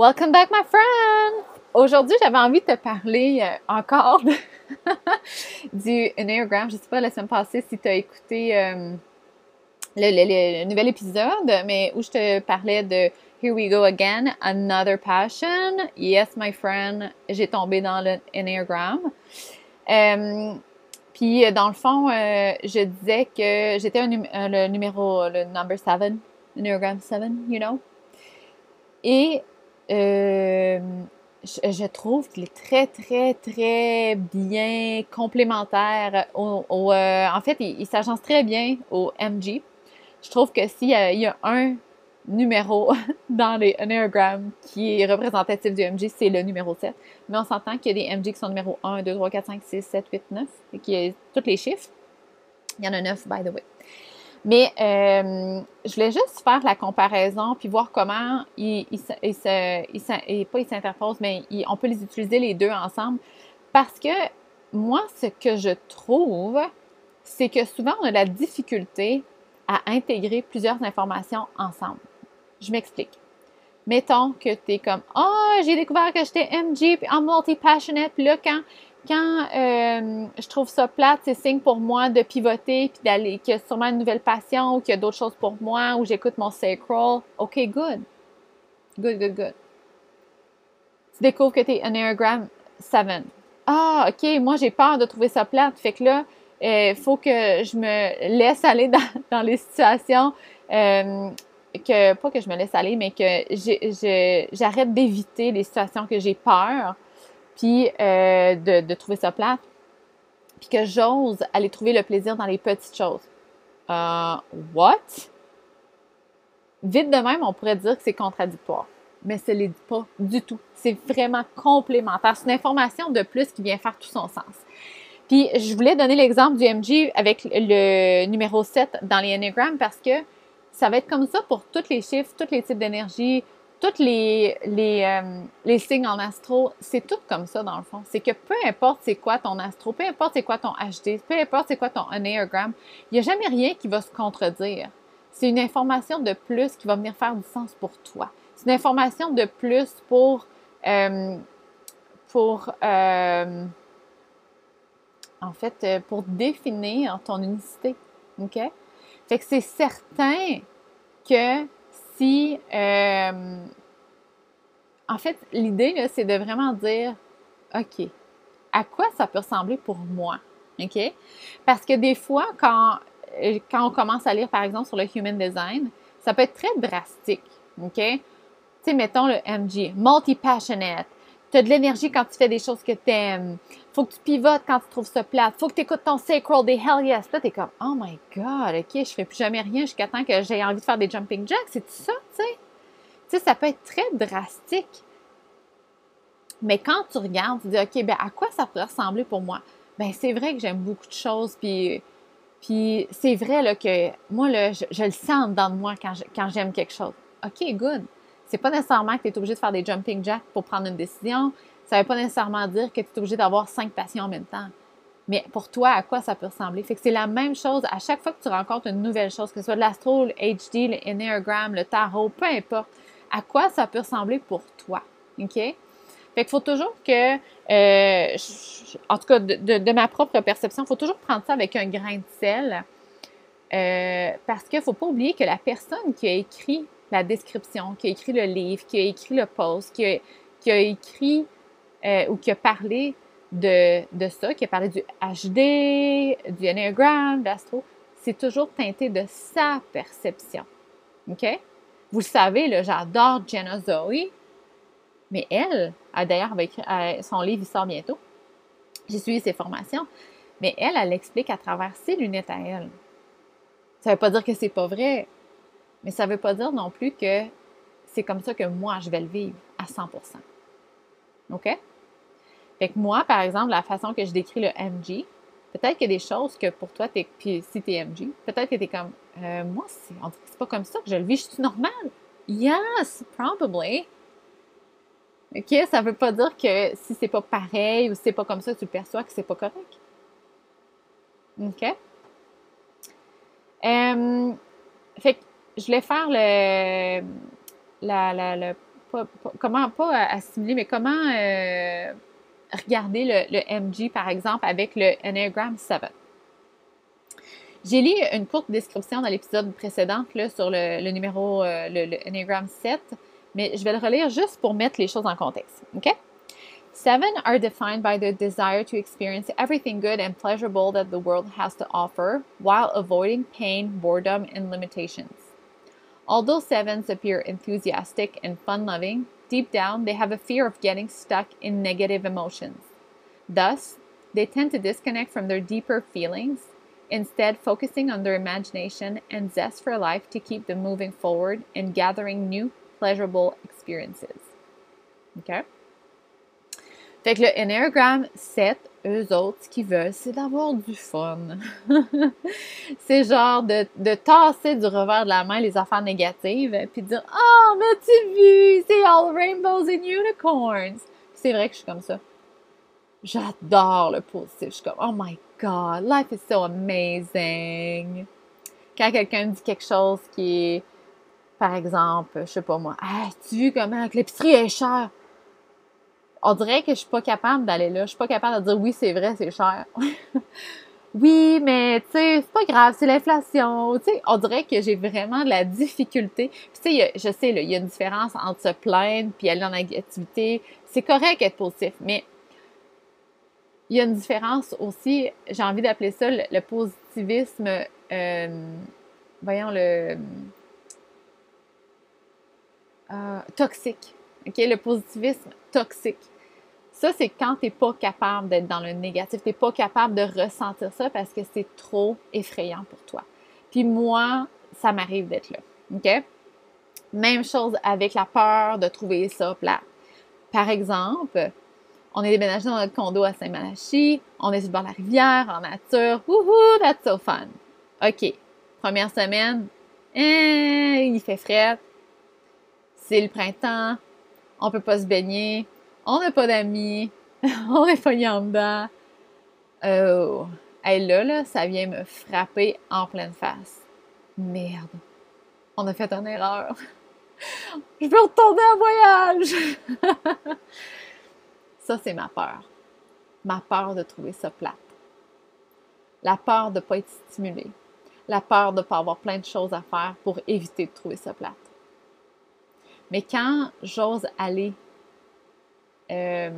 Welcome back, my friend! Aujourd'hui, j'avais envie de te parler euh, encore du Enneagram. Je ne sais pas la semaine passée si tu as écouté euh, le, nouvel épisode, mais où je te parlais de Here we go again, another passion. Yes, my friend, j'ai tombé dans le Enneagram. Euh, puis, dans le fond, je disais que j'étais le numéro, le number 7, Enneagram 7, you know? Et euh, je, trouve qu'il est très, très, très bien complémentaire. Au, euh, en fait, il, s'agence très bien au MG. Je trouve que s'il y, y, a un numéro dans les Enneagram qui est représentatif du MG, c'est le numéro 7. Mais on s'entend qu'il y a des MG qui sont numéro 1, 2, 3, 4, 5, 6, 7, 8, 9, et qui est tous les chiffres. Il y en a 9, by the way. Mais euh, je voulais juste faire la comparaison puis voir comment ils, ils, pas ils s'interposent, mais on peut les utiliser les deux ensemble. Parce que moi, ce que je trouve, c'est que souvent on a la difficulté à intégrer plusieurs informations ensemble. Je m'explique. Mettons que tu es comme Ah, oh, j'ai découvert que j'étais MG puis en multi-passionate, puis là, quand quand euh, je trouve ça plate, c'est signe pour moi de pivoter puis d'aller, qu'il y a sûrement une nouvelle passion ou qu'il y a d'autres choses pour moi ou j'écoute mon sacral. OK, good. Good, good, good. Tu découvres que tu es Enneagram 7. Ah, OK, moi j'ai peur de trouver ça plate. Fait que là, il euh, faut que je me laisse aller dans, dans les situations. Euh, que, pas que je me laisse aller, mais que j'arrête d'éviter les situations que j'ai peur puis euh, de, trouver ça plate, puis que j'ose aller trouver le plaisir dans les petites choses. Euh, what? Vite de même, on pourrait dire que c'est contradictoire, mais ce n'est pas du tout. C'est vraiment complémentaire. C'est une information de plus qui vient faire tout son sens. Puis, je voulais donner l'exemple du MG avec le numéro 7 dans les Enneagrammes parce que ça va être comme ça pour tous les chiffres, tous les types d'énergie, tous les, euh, les, signes en astro, c'est tout comme ça dans le fond. C'est que peu importe c'est quoi ton astro, peu importe c'est quoi ton HD, peu importe c'est quoi ton Enneagram, il n'y a jamais rien qui va se contredire. C'est une information de plus qui va venir faire du sens pour toi. C'est une information de plus pour, euh, pour euh, en fait, pour définir ton unicité. OK? Fait que c'est certain que euh, en fait, l'idée, c'est de vraiment dire, OK, à quoi ça peut ressembler pour moi? OK? Parce que des fois, quand, euh, quand on commence à lire, par exemple, sur le Human Design, ça peut être très drastique. OK? Tu sais, mettons le MG, multi-passionate. Tu as de l'énergie quand tu fais des choses que tu aimes. Faut que tu pivotes quand tu trouves ça plate. Faut que tu écoutes ton sacral des hell yes. Là, t'es comme, oh my god, ok, je fais plus jamais rien jusqu'à temps que j'ai envie de faire des jumping jacks. C'est ça, tu sais? Tu sais, ça peut être très drastique. Mais quand tu regardes, tu dis, OK, ben à quoi ça pourrait ressembler pour moi? Ben c'est vrai que j'aime beaucoup de choses, puis, puis c'est vrai là, que moi, là, je, le sens dans moi quand, quand j'aime quelque chose. OK, good. C'est pas nécessairement que tu es obligé de faire des jumping jacks pour prendre une décision ça veut pas nécessairement dire que tu es obligé d'avoir cinq passions en même temps. Mais pour toi, à quoi ça peut ressembler? Fait que c'est la même chose à chaque fois que tu rencontres une nouvelle chose, que ce soit l'astro, le HD, le le tarot, peu importe. À quoi ça peut ressembler pour toi? OK? Fait qu'il faut toujours que, euh, en tout cas, de, ma propre perception, il faut toujours prendre ça avec un grain de sel. Euh, parce qu'il ne faut pas oublier que la personne qui a écrit la description, qui a écrit le livre, qui a écrit le post, qui a, écrit euh, ou qui a parlé de, ça, qui a parlé du HD, du Enneagram, d'Astro, c'est toujours teinté de sa perception. OK? Vous le savez, j'adore Jenna Zoe, mais elle, d'ailleurs, avec son livre, il sort bientôt. J'ai suivi ses formations, mais elle, elle explique à travers ses lunettes à elle. Ça ne veut pas dire que c'est pas vrai, mais ça ne veut pas dire non plus que c'est comme ça que moi, je vais le vivre à 100% OK? Fait que moi, par exemple, la façon que je décris le MG, peut-être qu'il y a des choses que pour toi, es, puis si tu es MG, peut-être que tu es comme, euh, moi, on dit que c'est pas comme ça que je le vis, je suis normale. Yes, probably. OK, ça veut pas dire que si c'est pas pareil ou si c'est pas comme ça, tu le perçois que c'est pas correct. OK? Euh, je voulais faire le, comment pas assimiler, mais comment regarder le, MG, par exemple, avec le Enneagram 7. J'ai lu une courte description dans l'épisode précédent sur le, numéro, le, le Enneagram 7, mais je vais le relire juste pour mettre les choses en contexte. OK? Seven are defined by the desire to experience everything good and pleasurable that the world has to offer while avoiding pain, boredom, and limitations. Although sevens appear enthusiastic and fun loving, deep down they have a fear of getting stuck in negative emotions. Thus, they tend to disconnect from their deeper feelings, instead, focusing on their imagination and zest for life to keep them moving forward and gathering new pleasurable experiences. Okay? Fait que le Enneagram 7, eux autres, ce qu'ils veulent, c'est d'avoir du fun. c'est genre de, de, tasser du revers de la main les affaires négatives, puis de dire Oh, mais tu vu, c'est all rainbows and unicorns. C'est vrai que je suis comme ça. J'adore le positif. Je suis comme Oh my God, life is so amazing. Quand quelqu'un me dit quelque chose qui est, par exemple, je sais pas moi, ah, tu vu comment? L'épicerie est chère? On dirait que je suis pas capable d'aller là. Je suis pas capable de dire oui, c'est vrai, c'est cher. oui, mais tu sais, c'est pas grave, c'est l'inflation. Tu sais, on dirait que j'ai vraiment de la difficulté. tu sais, je sais, il y a une différence entre se plaindre puis aller en activité. C'est correct être positif, mais il y a une différence aussi, j'ai envie d'appeler ça le, positivisme, euh, voyons, le euh, toxique. Le positivisme toxique. Ça, c'est quand tu n'es pas capable d'être dans le négatif, tu n'es pas capable de ressentir ça parce que c'est trop effrayant pour toi. Puis moi, ça m'arrive d'être là. Même chose avec la peur de trouver ça plat. Par exemple, on est déménagé dans notre condo à Saint-Malachie, on est sur le bord de la rivière, en nature. Wouhou, that's so fun. OK. Première semaine, eh, il fait frais. C'est le printemps, on peut pas se baigner, on n'a pas d'amis, on est pogné en dedans. Oh, là, là, ça vient me frapper en pleine face. Merde, on a fait une erreur. Je veux retourner en voyage. ça, c'est ma peur. Ma peur de trouver ça plate. La peur de ne pas être stimulé. La peur de ne pas avoir plein de choses à faire pour éviter de trouver ça plate. Mais quand j'ose aller, euh,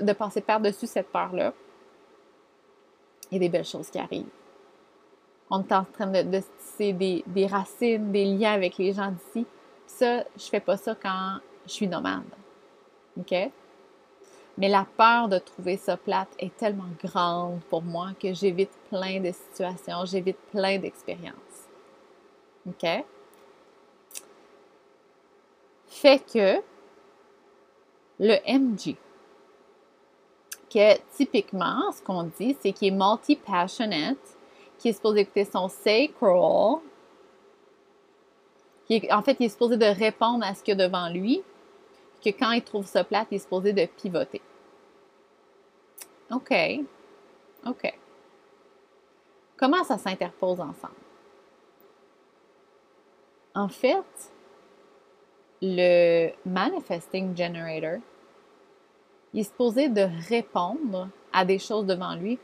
de passer par-dessus cette peur-là, il y a des belles choses qui arrivent. On est en train de, tisser des, racines, des liens avec les gens d'ici. Ça, je fais pas ça quand je suis nomade. OK? Mais la peur de trouver ça plate est tellement grande pour moi que j'évite plein de situations, j'évite plein d'expériences. OK? Fait que le MG, que typiquement, ce qu'on dit, c'est qu'il est multi-passionate, qui est supposé écouter son sacral, qui en fait, il est supposé de répondre à ce qu'il y a devant lui, que quand il trouve ça plate, il est supposé de pivoter. OK. OK. Comment ça s'interpose ensemble? En fait, le Manifesting Generator, il est supposé de répondre à des choses devant lui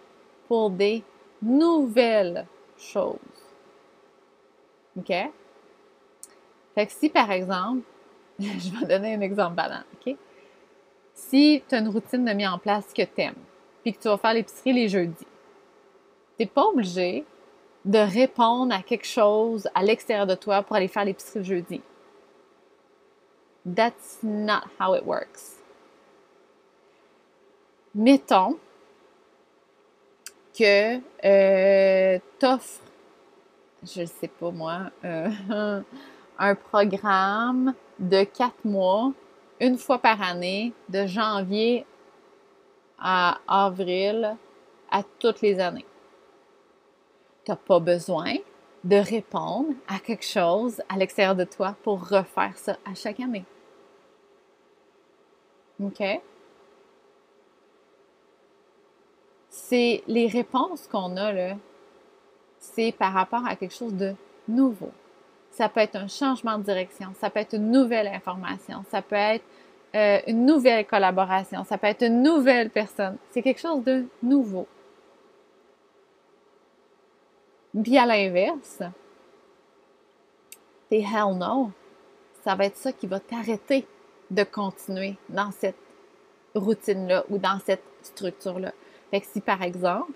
pour des nouvelles choses. OK? Fait que si, par exemple, je vais donner un exemple banal, OK? Si tu as une routine de mise en place que tu aimes, puis que tu vas faire l'épicerie les jeudis, tu n'es pas obligé de répondre à quelque chose à l'extérieur de toi pour aller faire l'épicerie le jeudi. That's not how it works. Mettons que euh, t'offres, je ne sais pas moi, euh, un programme de quatre mois, une fois par année, de janvier à avril, à toutes les années. Tu n'as pas besoin de répondre à quelque chose à l'extérieur de toi pour refaire ça à chaque année. OK? C'est les réponses qu'on a, là, c'est par rapport à quelque chose de nouveau, Ça peut être un changement de direction, ça peut être une nouvelle information, ça peut être euh, une nouvelle collaboration, ça peut être une nouvelle personne. C'est quelque chose de nouveau. Puis à l'inverse, tes hell no, ça va être ça qui va t'arrêter de continuer dans cette routine-là ou dans cette structure-là. Fait que si par exemple,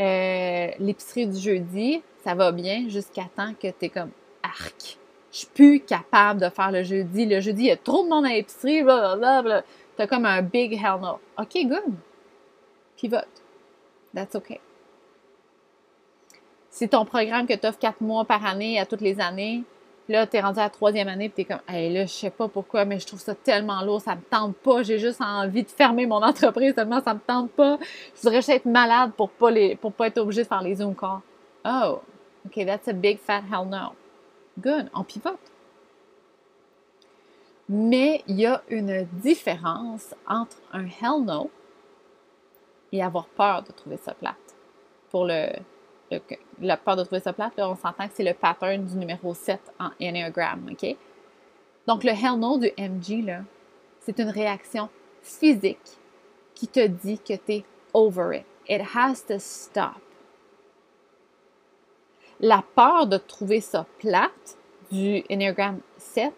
euh, l'épicerie du jeudi, ça va bien jusqu'à temps que tu es comme arc. Je suis plus capable de faire le jeudi. Le jeudi, il y a trop de monde à l'épicerie, blablabla. Tu as comme un big hell no. OK, good. Pivote. That's OK. Si ton programme que tu offres quatre mois par année à toutes les années, là, tu es rendu à la troisième année, puis tu es comme, hey, là, je sais pas pourquoi, mais je trouve ça tellement lourd, ça me tente pas, j'ai juste envie de fermer mon entreprise, tellement ça me tente pas. Je voudrais juste être malade pour pas, les, pour pas être obligé de faire les Zoom. Oh, OK, that's a big fat hell no. Good, on pivote. Mais il y a une différence entre un hell no et avoir peur de trouver ça plate. Pour le, la peur de trouver ça plate, on s'entend que c'est le pattern du numéro 7 en Enneagram, OK? Donc, le hell no du MG, là, c'est une réaction physique qui te dit que tu es over it. It has to stop. La peur de trouver ça plate du Enneagram 7,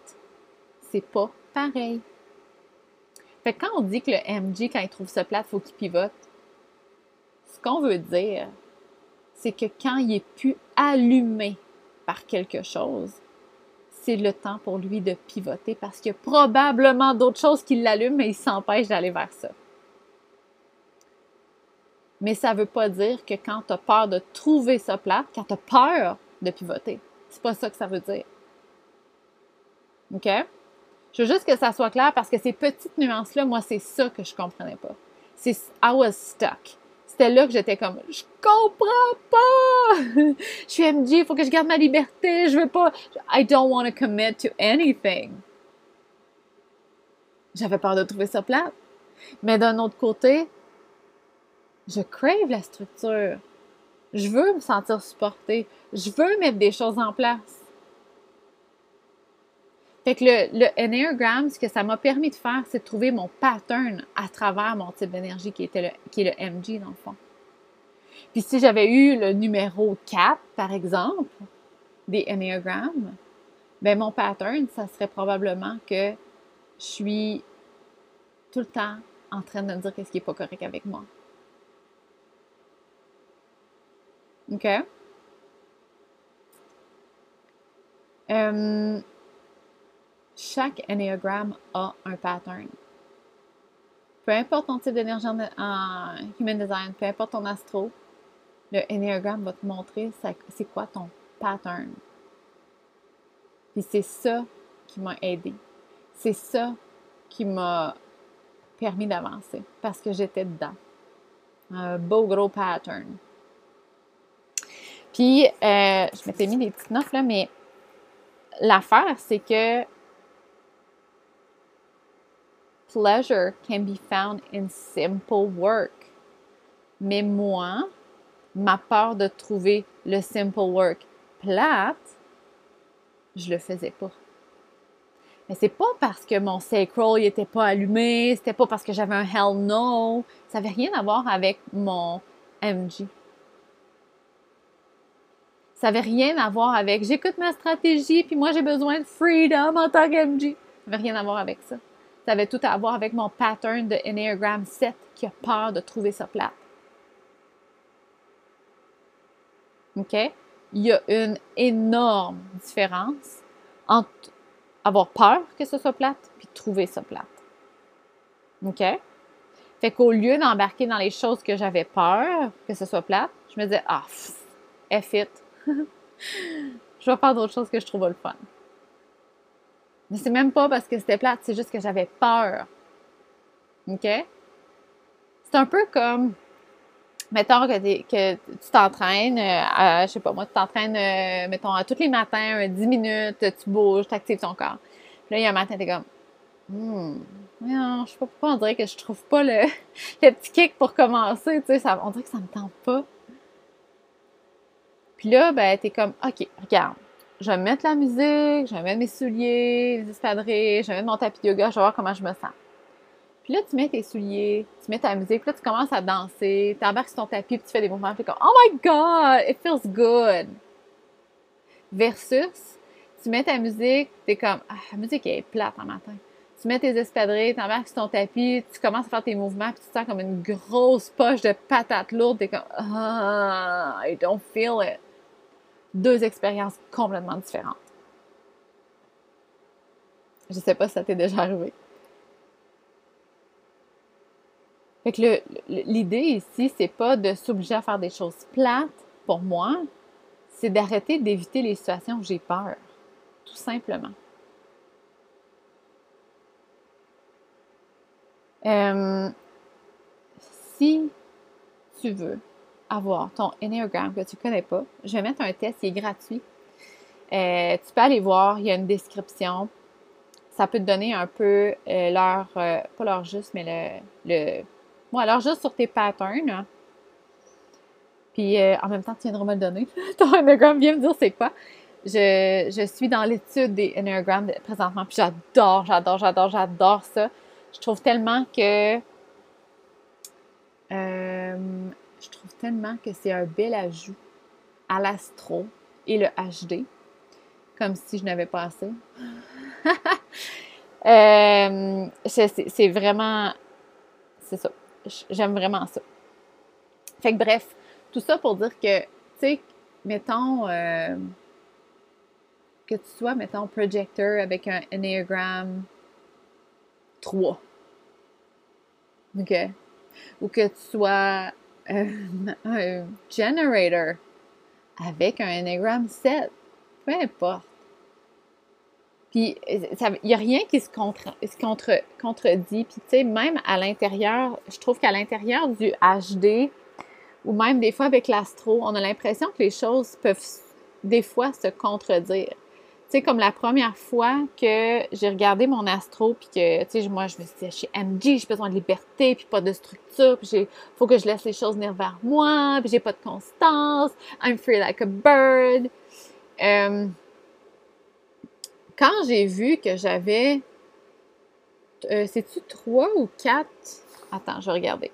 c'est pas pareil. Fait que quand on dit que le MG, quand il trouve ça plate, il faut qu'il pivote, ce qu'on veut dire, c'est que quand il est plus allumé par quelque chose, c'est le temps pour lui de pivoter parce qu'il y a probablement d'autres choses qui l'allument, mais il s'empêche d'aller vers ça. Mais ça ne veut pas dire que quand tu as peur de trouver ça plate, quand tu as peur de pivoter, c'est pas ça que ça veut dire. OK? Je veux juste que ça soit clair parce que ces petites nuances-là, moi, c'est ça que je comprenais pas. C'est I was stuck c'était là que j'étais comme je comprends pas. je suis MG, il faut que je garde ma liberté, je veux pas I don't want to commit to anything. J'avais peur de trouver ça plate. Mais d'un autre côté, je crave la structure. Je veux me sentir supportée. Je veux mettre des choses en place. Fait que le, le Enneagram, ce que ça m'a permis de faire, c'est de trouver mon pattern à travers mon type d'énergie qui, était le, qui est le MG dans le fond. Puis si j'avais eu le numéro 4, par exemple, des Enneagrammes, ben mon pattern, ça serait probablement que je suis tout le temps en train de me dire qu'est-ce qui n'est pas correct avec moi. OK? Euh, chaque Enneagram a un pattern. Peu importe ton type d'énergie en, Human Design, peu importe ton astro, le Enneagram va te montrer c'est quoi ton pattern. Puis c'est ça qui m'a aidé. C'est ça qui m'a permis d'avancer parce que j'étais dedans. Un beau gros pattern. Puis, euh, je m'étais mis des petites notes là, mais l'affaire, c'est que pleasure can be found in simple work. Mais moi, ma peur de trouver le simple work plate, je le faisais pas. Mais c'est pas parce que mon sacral n'était pas allumé, c'était pas parce que j'avais un hell no, ça avait rien à voir avec mon MG. Ça avait rien à voir avec j'écoute ma stratégie puis moi j'ai besoin de freedom en tant qu'MG. Ça avait rien à voir avec ça. Ça avait tout à voir avec mon pattern de Enneagram 7 qui a peur de trouver sa plate. OK? Il y a une énorme différence entre avoir peur que ce soit plate puis trouver ça plate. OK? Fait qu'au lieu d'embarquer dans les choses que j'avais peur que ce soit plate, je me disais, ah, F it. je vais faire d'autres choses que je trouve le fun. Mais c'est même pas parce que c'était plate, c'est juste que j'avais peur. OK? C'est un peu comme, mettons que, tu t'entraînes, euh, je sais pas moi, tu t'entraînes, euh, mettons, tous les matins, 10 minutes, tu bouges, tu actives ton corps. Puis là, il y a un matin, tu es comme, hmm, non, je sais pas pourquoi on dirait que je trouve pas le, le petit kick pour commencer, tu sais, on dirait que ça me tente pas. Puis là, ben, t'es comme, OK, regarde, je vais mettre la musique, je vais mettre mes souliers, les espadrilles, je vais mettre mon tapis de yoga, je vais voir comment je me sens. Puis là, tu mets tes souliers, tu mets ta musique, puis là, tu commences à danser, tu embarques sur ton tapis, puis tu fais des mouvements, puis comme Oh my God, it feels good! Versus, tu mets ta musique, t'es comme Ah, la musique est plate en matin. Tu mets tes espadrilles, tu embarques sur ton tapis, tu commences à faire tes mouvements, puis tu te sens comme une grosse poche de patates lourdes, t'es comme Ah, I don't feel it. Deux expériences complètement différentes. Je sais pas si ça t'est déjà arrivé. Fait que l'idée ici, c'est pas de s'obliger à faire des choses plates pour moi, c'est d'arrêter d'éviter les situations où j'ai peur, tout simplement. Euh, si tu veux avoir ton Enneagram que tu ne connais pas, je vais mettre un test qui est gratuit. Euh, tu peux aller voir, il y a une description. Ça peut te donner un peu euh, l'heure, pas l'heure juste, mais le, le Bon, alors juste sur tes patterns. Puis euh, en même temps, tu viendras me le donner. Ton Enneagram, viens me dire c'est quoi. Je, suis dans l'étude des Enneagrammes présentement, puis j'adore, j'adore, j'adore, j'adore ça. Je trouve tellement que. Je trouve tellement que c'est un bel ajout à l'astro et le HD, comme si je n'avais pas assez. Euh, c'est vraiment. C'est ça j'aime vraiment ça. Fait que bref, tout ça pour dire que, tu sais, mettons euh, que tu sois, mettons, projector avec un Enneagram 3. OK? Ou que tu sois euh, un generator avec un Enneagram 7. Peu importe. Puis, il n'y a rien qui se, contre, se contre, contredit. Puis, tu sais, même à l'intérieur, je trouve qu'à l'intérieur du HD, ou même des fois avec l'astro, on a l'impression que les choses peuvent des fois se contredire. Tu sais, comme la première fois que j'ai regardé mon astro, puis que, tu sais, moi, je me suis dit, chez MG, j'ai besoin de liberté, puis pas de structure, puis il faut que je laisse les choses venir vers moi, puis j'ai pas de constance, I'm free like a bird. Euh, quand j'ai vu que j'avais. Euh, c'est-tu trois ou quatre? Attends, je vais regarder.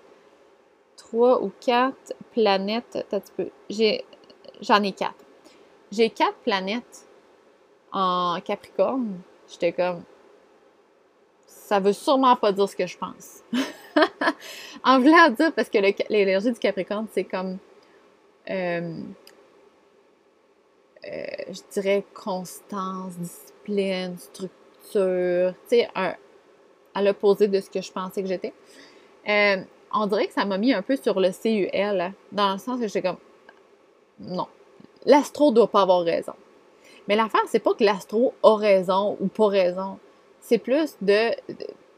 Trois ou quatre planètes. J'ai, j'en ai quatre. J'ai quatre planètes en Capricorne. J'étais comme. Ça veut sûrement pas dire ce que je pense. en voulant dire, parce que l'énergie du Capricorne, c'est comme. Euh, euh, je dirais constance, discipline, structure, tu sais, à l'opposé de ce que je pensais que j'étais. Euh, on dirait que ça m'a mis un peu sur le CUL, dans le sens que j'étais comme, non, l'astro doit pas avoir raison. Mais l'affaire, c'est pas que l'astro a raison ou pas raison. C'est plus de,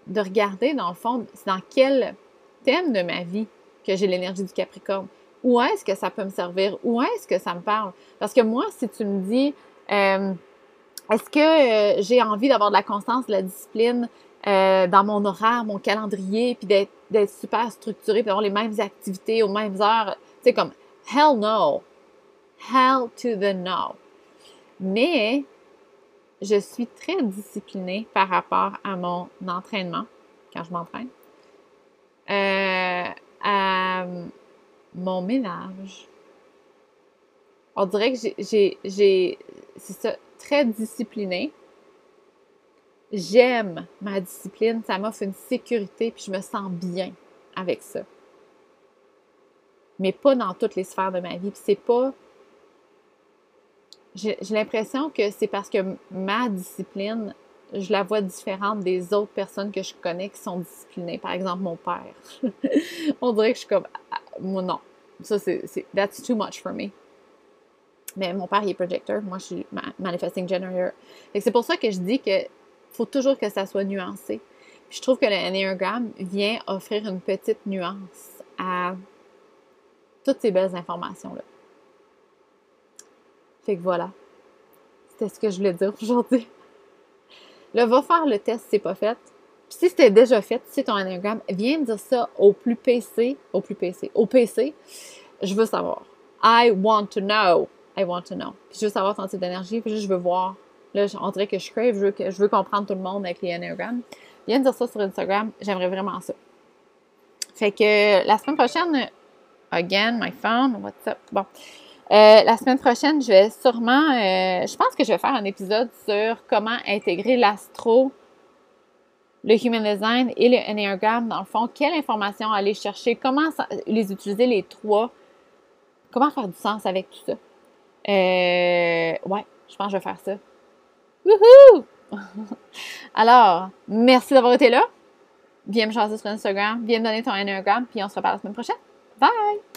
de, regarder, dans le fond, dans quel thème de ma vie que j'ai l'énergie du Capricorne où est-ce que ça peut me servir? Où est-ce que ça me parle? Parce que moi, si tu me dis, euh, est-ce que euh, j'ai envie d'avoir de la constance, de la discipline euh, dans mon horaire, mon calendrier, puis d'être super structuré, puis d'avoir les mêmes activités aux mêmes heures? Tu sais, comme, hell no. Hell to the no. Mais je suis très disciplinée par rapport à mon entraînement, quand je m'entraîne. à mon ménage. On dirait que j'ai, c'est ça, très discipliné. J'aime ma discipline, ça m'offre une sécurité, puis je me sens bien avec ça. Mais pas dans toutes les sphères de ma vie. Puis c'est pas. J'ai, l'impression que c'est parce que ma discipline, je la vois différente des autres personnes que je connais qui sont disciplinées. Par exemple, mon père. On dirait que je suis comme moi, non. Ça, c'est, that's too much for me. Mais mon père, il est projector. Moi, je suis manifesting generator. c'est pour ça que je dis que faut toujours que ça soit nuancé. je trouve que le Enneagram vient offrir une petite nuance à toutes ces belles informations-là. Fait que voilà. C'était ce que je voulais dire aujourd'hui. Là, va faire le test si c'est pas fait si c'était déjà fait, si c'est ton anagramme, viens me dire ça au plus PC, au plus PC, au PC. Je veux savoir. I want to know. I want to know. Puis je veux savoir ton type d'énergie, puis je veux voir. Là, on dirait que je crave, je veux, je veux comprendre tout le monde avec les Enneagrammes. Viens dire ça sur Instagram, j'aimerais vraiment ça. Fait que la semaine prochaine, again, my phone, what's up? Bon. Euh, la semaine prochaine, je vais sûrement, euh, je pense que je vais faire un épisode sur comment intégrer l'astro, le human design et le enneagram dans le fond. Quelle information aller chercher, comment les utiliser les trois, comment faire du sens avec tout ça. Euh, ouais, je pense que je vais faire ça. Woohoo! Alors, merci d'avoir été là. Viens me chasser sur Instagram, viens me donner ton enneagram, puis on se reparle la semaine prochaine. Bye!